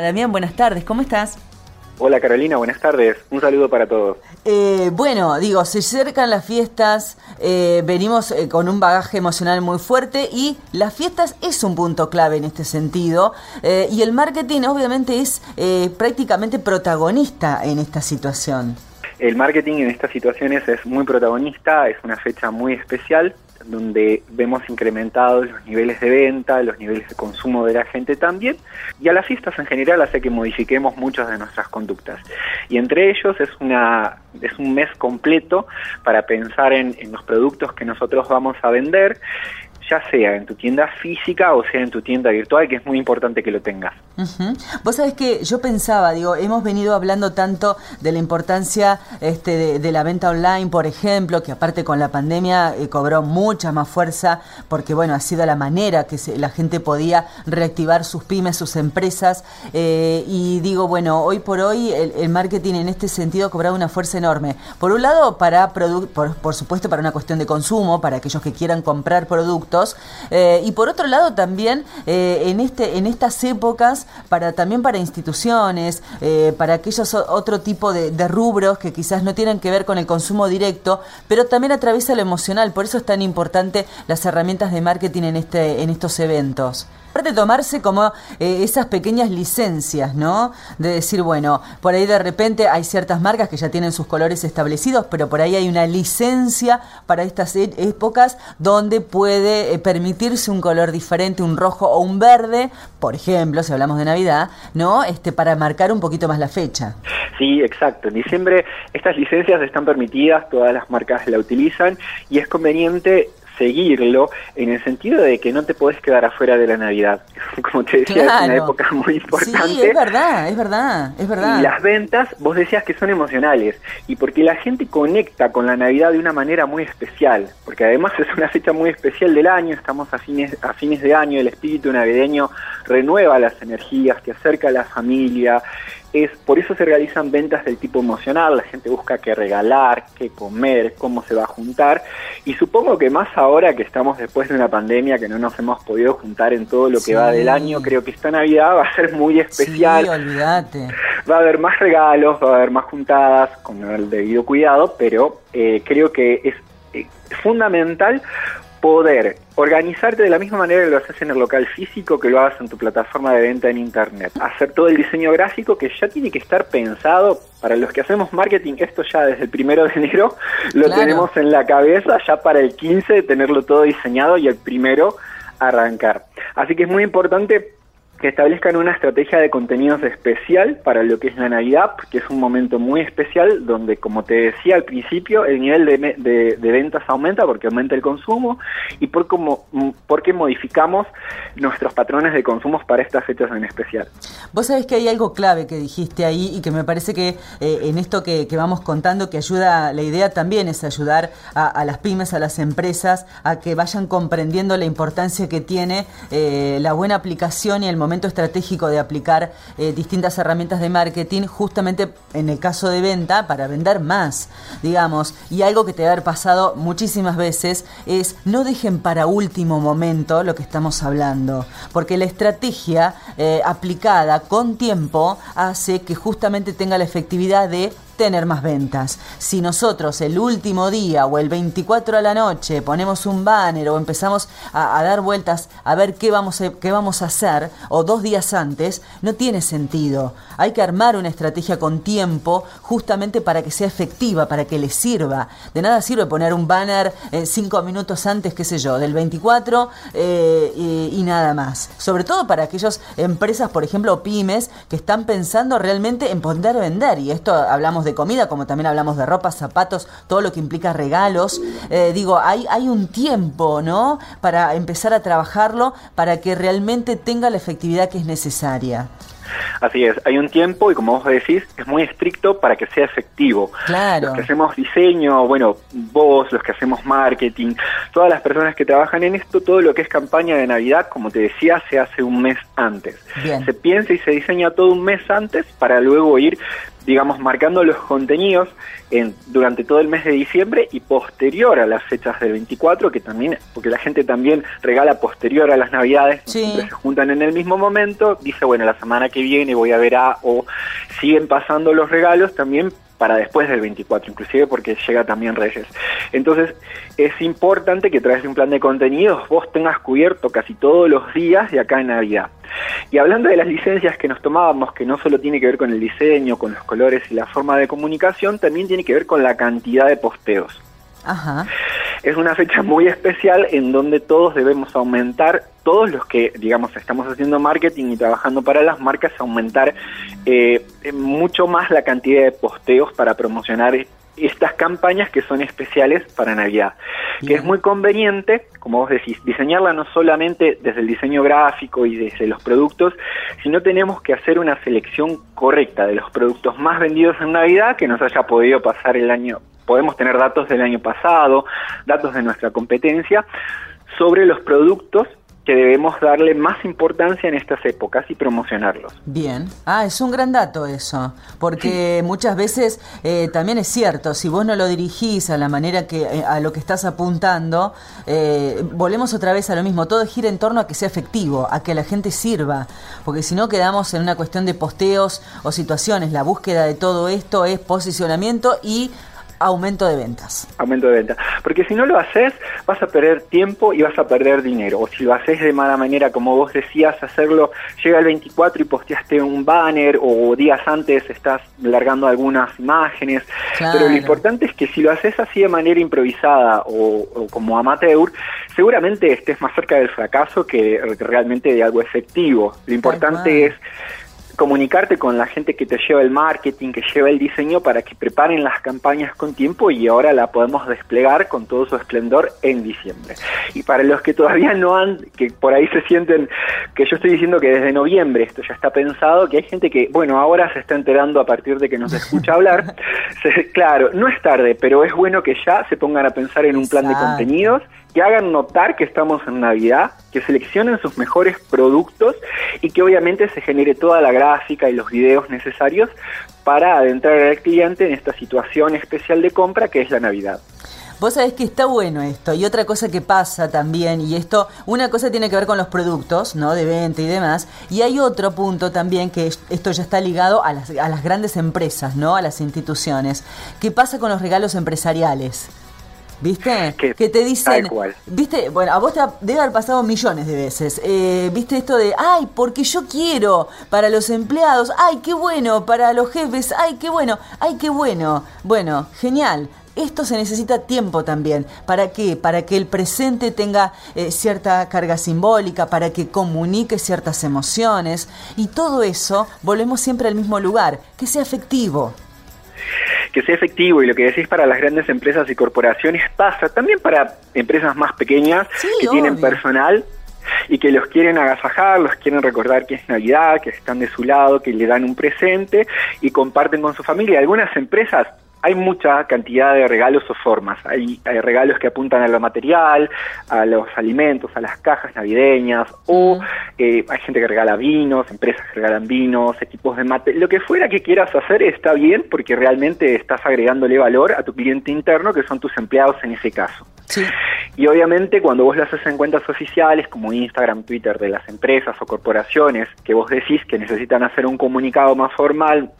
Damián, buenas tardes, ¿cómo estás? Hola Carolina, buenas tardes. Un saludo para todos. Eh, bueno, digo, se acercan las fiestas, eh, venimos eh, con un bagaje emocional muy fuerte y las fiestas es un punto clave en este sentido y el marketing obviamente es prácticamente protagonista en esta situación. El marketing en estas situaciones es muy protagonista, es una fecha muy especial donde vemos incrementados los niveles de venta, los niveles de consumo de la gente también, y a las fiestas en general hace que modifiquemos muchas de nuestras conductas. Y entre ellos es, una, es un mes completo para pensar en, en los productos que nosotros vamos a vender sea en tu tienda física o sea en tu tienda virtual, que es muy importante que lo tengas. Vos sabés que yo pensaba, digo, hemos venido hablando tanto de la importancia este, de, la venta online, por ejemplo, que aparte con la pandemia eh, cobró mucha más fuerza, porque bueno, ha sido la manera que la gente podía reactivar sus pymes, sus empresas, eh, y digo, bueno, hoy por hoy el, marketing en este sentido ha cobrado una fuerza enorme. Por un lado, para por, por supuesto, para una cuestión de consumo, para aquellos que quieran comprar productos, eh, y por otro lado también eh, en, este, en estas épocas, para, también para instituciones, eh, para aquellos otro tipo de, de, rubros que quizás no tienen que ver con el consumo directo, pero también atraviesa lo emocional. Por eso es tan importante las herramientas de marketing en, este, en estos eventos. Aparte tomarse como eh, esas pequeñas licencias, ¿no? De decir, bueno, por ahí de repente hay ciertas marcas que ya tienen sus colores establecidos, pero por ahí hay una licencia para estas e-, épocas donde puede eh, permitirse un color diferente, un rojo o un verde, por ejemplo, si hablamos de Navidad, ¿no? Este, para marcar un poquito más la fecha. Sí, exacto. En diciembre estas licencias están permitidas, todas las marcas la utilizan y es conveniente seguirlo en el sentido de que no te podés quedar afuera de la Navidad. Como te decía, es una época muy importante. Sí, es verdad, es verdad, es verdad. Y las ventas, vos decías que son emocionales y porque la gente conecta con la Navidad de una manera muy especial, porque además es una fecha muy especial del año, estamos a fines, a fines de año, el espíritu navideño renueva las energías, te acerca a la familia, es por eso se realizan ventas del tipo emocional, la gente busca qué regalar, qué comer, cómo se va a juntar y supongo que más ahora que estamos después de una pandemia que no nos hemos podido juntar en todo lo que va del año, creo que esta Navidad va a ser muy especial. Sí, olvídate. Va a haber más regalos, va a haber más juntadas con el debido cuidado, pero eh, creo que es eh, fundamental poder organizarte de la misma manera que lo haces en el local físico, que lo hagas en tu plataforma de venta en Internet. Hacer todo el diseño gráfico que ya tiene que estar pensado para los que hacemos marketing, esto ya desde el primero de enero lo tenemos en la cabeza, ya para el 15 tenerlo todo diseñado y el primero arrancar. Así que es muy importante que establezcan una estrategia de contenidos especial para lo que es la Navidad, que es un momento muy especial donde, como te decía al principio, el nivel de, ventas aumenta porque aumenta el consumo y por como, porque modificamos nuestros patrones de consumo para estas fechas en especial. Vos sabés que hay algo clave que dijiste ahí y que me parece que eh, en esto que, vamos contando, que ayuda, la idea también es ayudar a, las pymes, a las empresas, a que vayan comprendiendo la importancia que tiene eh, la buena aplicación y el momento estratégico de aplicar eh, distintas herramientas de marketing, justamente en el caso de venta, para vender más, digamos. Y algo que te ha pasado muchísimas veces es no dejen para último momento lo que estamos hablando, porque la estrategia eh, aplicada con tiempo hace que justamente tenga la efectividad de tener más ventas. Si nosotros el último día o el 24 a la noche ponemos un banner o empezamos a, dar vueltas a ver qué vamos a, qué vamos a hacer o dos días antes, no tiene sentido. Hay que armar una estrategia con tiempo justamente para que sea efectiva, para que le sirva. De nada sirve poner un banner eh, cinco minutos antes, qué sé yo, del 24 eh, y, y nada más. Sobre todo para aquellas empresas, por ejemplo, pymes, que están pensando realmente en poder vender. Y esto hablamos de comida, como también hablamos de ropa, zapatos, todo lo que implica regalos. Eh, digo, hay, hay un tiempo, ¿no? Para empezar a trabajarlo para que realmente tenga la efectividad que es necesaria. Así es, hay un tiempo y como vos decís, es muy estricto para que sea efectivo. Claro. Los que hacemos diseño, bueno, vos, los que hacemos marketing, todas las personas que trabajan en esto, todo lo que es campaña de Navidad, como te decía, se hace un mes antes. Se piensa y se diseña todo un mes antes para luego ir digamos, marcando los contenidos en, durante todo el mes de diciembre y posterior a las fechas del 24, que también, porque la gente también regala posterior a las navidades, se juntan en el mismo momento, dice, bueno, la semana que viene voy a ver a, o siguen pasando los regalos también para después del 24, inclusive porque llega también Reyes. Entonces, es importante que a través de un plan de contenidos vos tengas cubierto casi todos los días de acá en Navidad. Y hablando de las licencias que nos tomábamos, que no solo tiene que ver con el diseño, con los colores y la forma de comunicación, también tiene que ver con la cantidad de posteos. Ajá. Es una fecha muy especial en donde todos debemos aumentar, todos los que, digamos, estamos haciendo marketing y trabajando para las marcas, aumentar eh, mucho más la cantidad de posteos para promocionar estas campañas que son especiales para Navidad, que es muy conveniente, como vos decís, diseñarla no solamente desde el diseño gráfico y desde los productos, sino tenemos que hacer una selección correcta de los productos más vendidos en Navidad que nos haya podido pasar el año podemos tener datos del año pasado, datos de nuestra competencia, sobre los productos que debemos darle más importancia en estas épocas y promocionarlos. Bien, ah, es un gran dato eso, porque muchas veces eh, también es cierto, si vos no lo dirigís a la manera que eh, a lo que estás apuntando, eh, volvemos otra vez a lo mismo, todo gira en torno a que sea efectivo, a que la gente sirva, porque si no quedamos en una cuestión de posteos o situaciones, la búsqueda de todo esto es posicionamiento y aumento de ventas. Aumento de ventas. Porque si no lo haces, vas a perder tiempo y vas a perder dinero. O si lo haces de mala manera, como vos decías, hacerlo, llega el 24 y posteaste un banner o días antes estás largando algunas imágenes. Pero lo importante es que si lo haces así de manera improvisada o, como amateur, seguramente estés más cerca del fracaso que realmente de algo efectivo. Lo importante es comunicarte con la gente que te lleva el marketing, que lleva el diseño para que preparen las campañas con tiempo y ahora la podemos desplegar con todo su esplendor en diciembre. Y para los que todavía no han, que por ahí se sienten que yo estoy diciendo que desde noviembre esto ya está pensado, que hay gente que, bueno, ahora se está enterando a partir de que nos escucha hablar, claro, no es tarde, pero es bueno que ya se pongan a pensar en un plan de contenidos que hagan notar que estamos en Navidad, que seleccionen sus mejores productos y que obviamente se genere toda la gráfica y los videos necesarios para adentrar al cliente en esta situación especial de compra que es la Navidad. Vos sabés que está bueno esto. Y otra cosa que pasa también, y esto, una cosa tiene que ver con los productos, ¿no? De venta y demás. Y hay otro punto también que esto ya está ligado a las, a las grandes empresas, ¿no? A las instituciones. ¿Qué pasa con los regalos empresariales? ¿Viste? Que, te dicen. ¿Viste? Bueno, a vos te debe haber pasado millones de veces. Eh, ¿Viste esto de, ay, porque yo quiero para los empleados? Ay, qué bueno. Para los jefes, ay, qué bueno. Ay, qué bueno. Bueno, genial. Esto se necesita tiempo también. ¿Para qué? Para que el presente tenga eh, cierta carga simbólica, para que comunique ciertas emociones. Y todo eso, volvemos siempre al mismo lugar, que sea efectivo que sea efectivo y lo que decís para las grandes empresas y corporaciones pasa también para empresas más pequeñas que tienen personal y que los quieren agasajar, los quieren recordar que es Navidad, que están de su lado, que le dan un presente y comparten con su familia. Algunas empresas hay mucha cantidad de regalos o formas. Hay, regalos que apuntan a lo material, a los alimentos, a las cajas navideñas, o eh, hay gente que regala vinos, empresas que regalan vinos, equipos de mate. Lo que fuera que quieras hacer está bien porque realmente estás agregándole valor a tu cliente interno, que son tus empleados en ese caso. Y obviamente cuando vos lo haces en cuentas oficiales como Instagram, Twitter de las empresas o corporaciones que vos decís que necesitan hacer un comunicado más formal,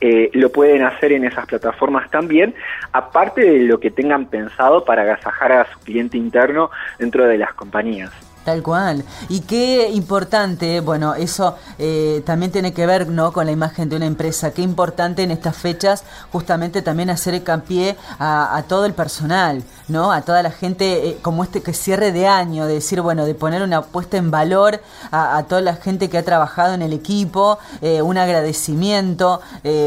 eh, lo pueden hacer en esas plataformas también, aparte de lo que tengan pensado para agasajar a su cliente interno dentro de las compañías. Tal cual. Y qué importante, bueno, eso eh, también tiene que ver ¿no? con la imagen de una empresa. Qué importante en estas fechas justamente también hacer hincapié a, a todo el personal, ¿no? A toda la gente, eh, como este que cierre de año, de decir, bueno, de poner una puesta en valor a, toda la gente que ha trabajado en el equipo, eh, un agradecimiento,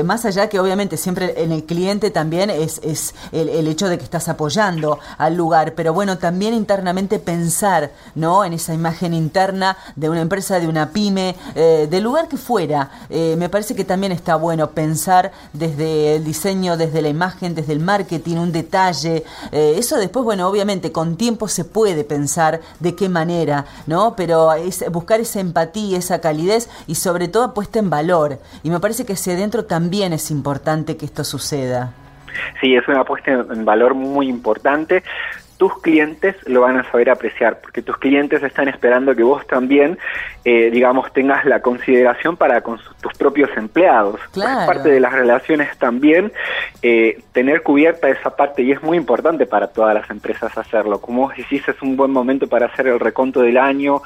más allá que obviamente siempre en el cliente también es, es el, el hecho de que estás apoyando al lugar, pero bueno, también internamente pensar, ¿no? En esa imagen interna de una empresa, de una pyme, eh, del lugar que fuera. Eh, me parece que también está bueno pensar desde el diseño, desde la imagen, desde el marketing, un detalle. Eh, eso después, bueno, obviamente con tiempo se puede pensar de qué manera, ¿no? Pero es buscar esa empatía, esa calidez y sobre todo puesta en valor. Y me parece que hacia adentro también es importante que esto suceda. Sí, es una puesta en valor muy importante tus clientes lo van a saber apreciar, porque tus clientes están esperando que vos también, eh, digamos, tengas la consideración para con tus propios empleados. Es parte de las relaciones también eh, tener cubierta esa parte y es muy importante para todas las empresas hacerlo. Como vos decís, es un buen momento para hacer el reconto del año.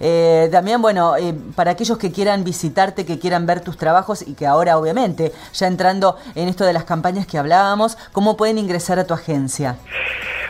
Eh, también, bueno, eh, para aquellos que quieran visitarte, que quieran ver tus trabajos y que ahora, obviamente, ya entrando en esto de las campañas que hablábamos, ¿cómo pueden ingresar a tu agencia?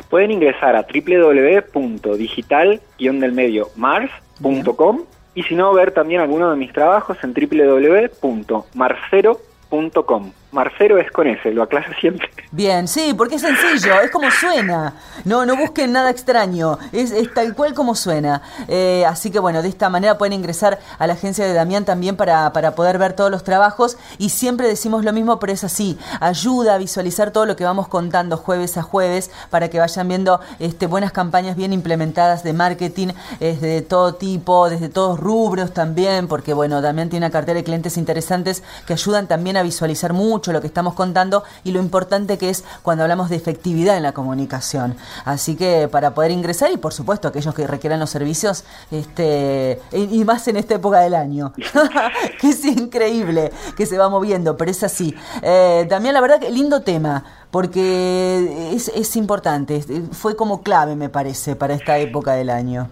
Pueden ingresar a www.digital-delmedio-mars.com y si no, ver también algunos de mis trabajos en www.marcero.com. Marcero es con ese, lo aclaro siempre. Bien, sí, porque es sencillo, es como suena. No, no busquen nada extraño, es, tal cual como suena. Eh, así que bueno, de esta manera pueden ingresar a la agencia de Damián también para, para poder ver todos los trabajos. Y siempre decimos lo mismo, pero es así. Ayuda a visualizar todo lo que vamos contando jueves a jueves para que vayan viendo este, buenas campañas bien implementadas de marketing desde de todo tipo, desde todos rubros también, porque bueno, Damián tiene una cartera de clientes interesantes que ayudan también a visualizar mucho lo que estamos contando y lo importante que es cuando hablamos de efectividad en la comunicación. Así que para poder ingresar y por supuesto aquellos que requieran los servicios, este y, más en esta época del año, que es increíble que se va moviendo, pero es así. Eh, también la verdad que lindo tema porque es, es importante, fue como clave me parece para esta época del año.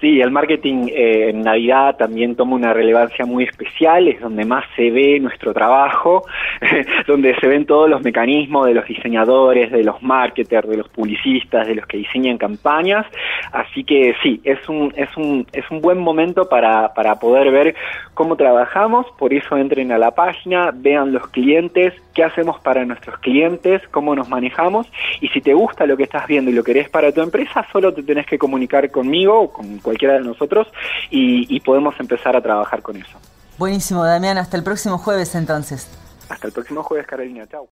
Sí, el marketing eh, en Navidad también toma una relevancia muy especial, es donde más se ve nuestro trabajo, donde se ven todos los mecanismos de los diseñadores, de los marketers, de los publicistas, de los que diseñan campañas, así que sí, es un, es un, es un buen momento para, para poder ver cómo trabajamos, por eso entren a la página, vean los clientes, qué hacemos para nuestros clientes, cómo nos manejamos, y si te gusta lo que estás viendo y lo querés para tu empresa, solo te tenés que comunicar conmigo o con cualquiera de nosotros y, podemos empezar a trabajar con eso. Buenísimo, Damián. Hasta el próximo jueves entonces. Hasta el próximo jueves, Carolina. Chao.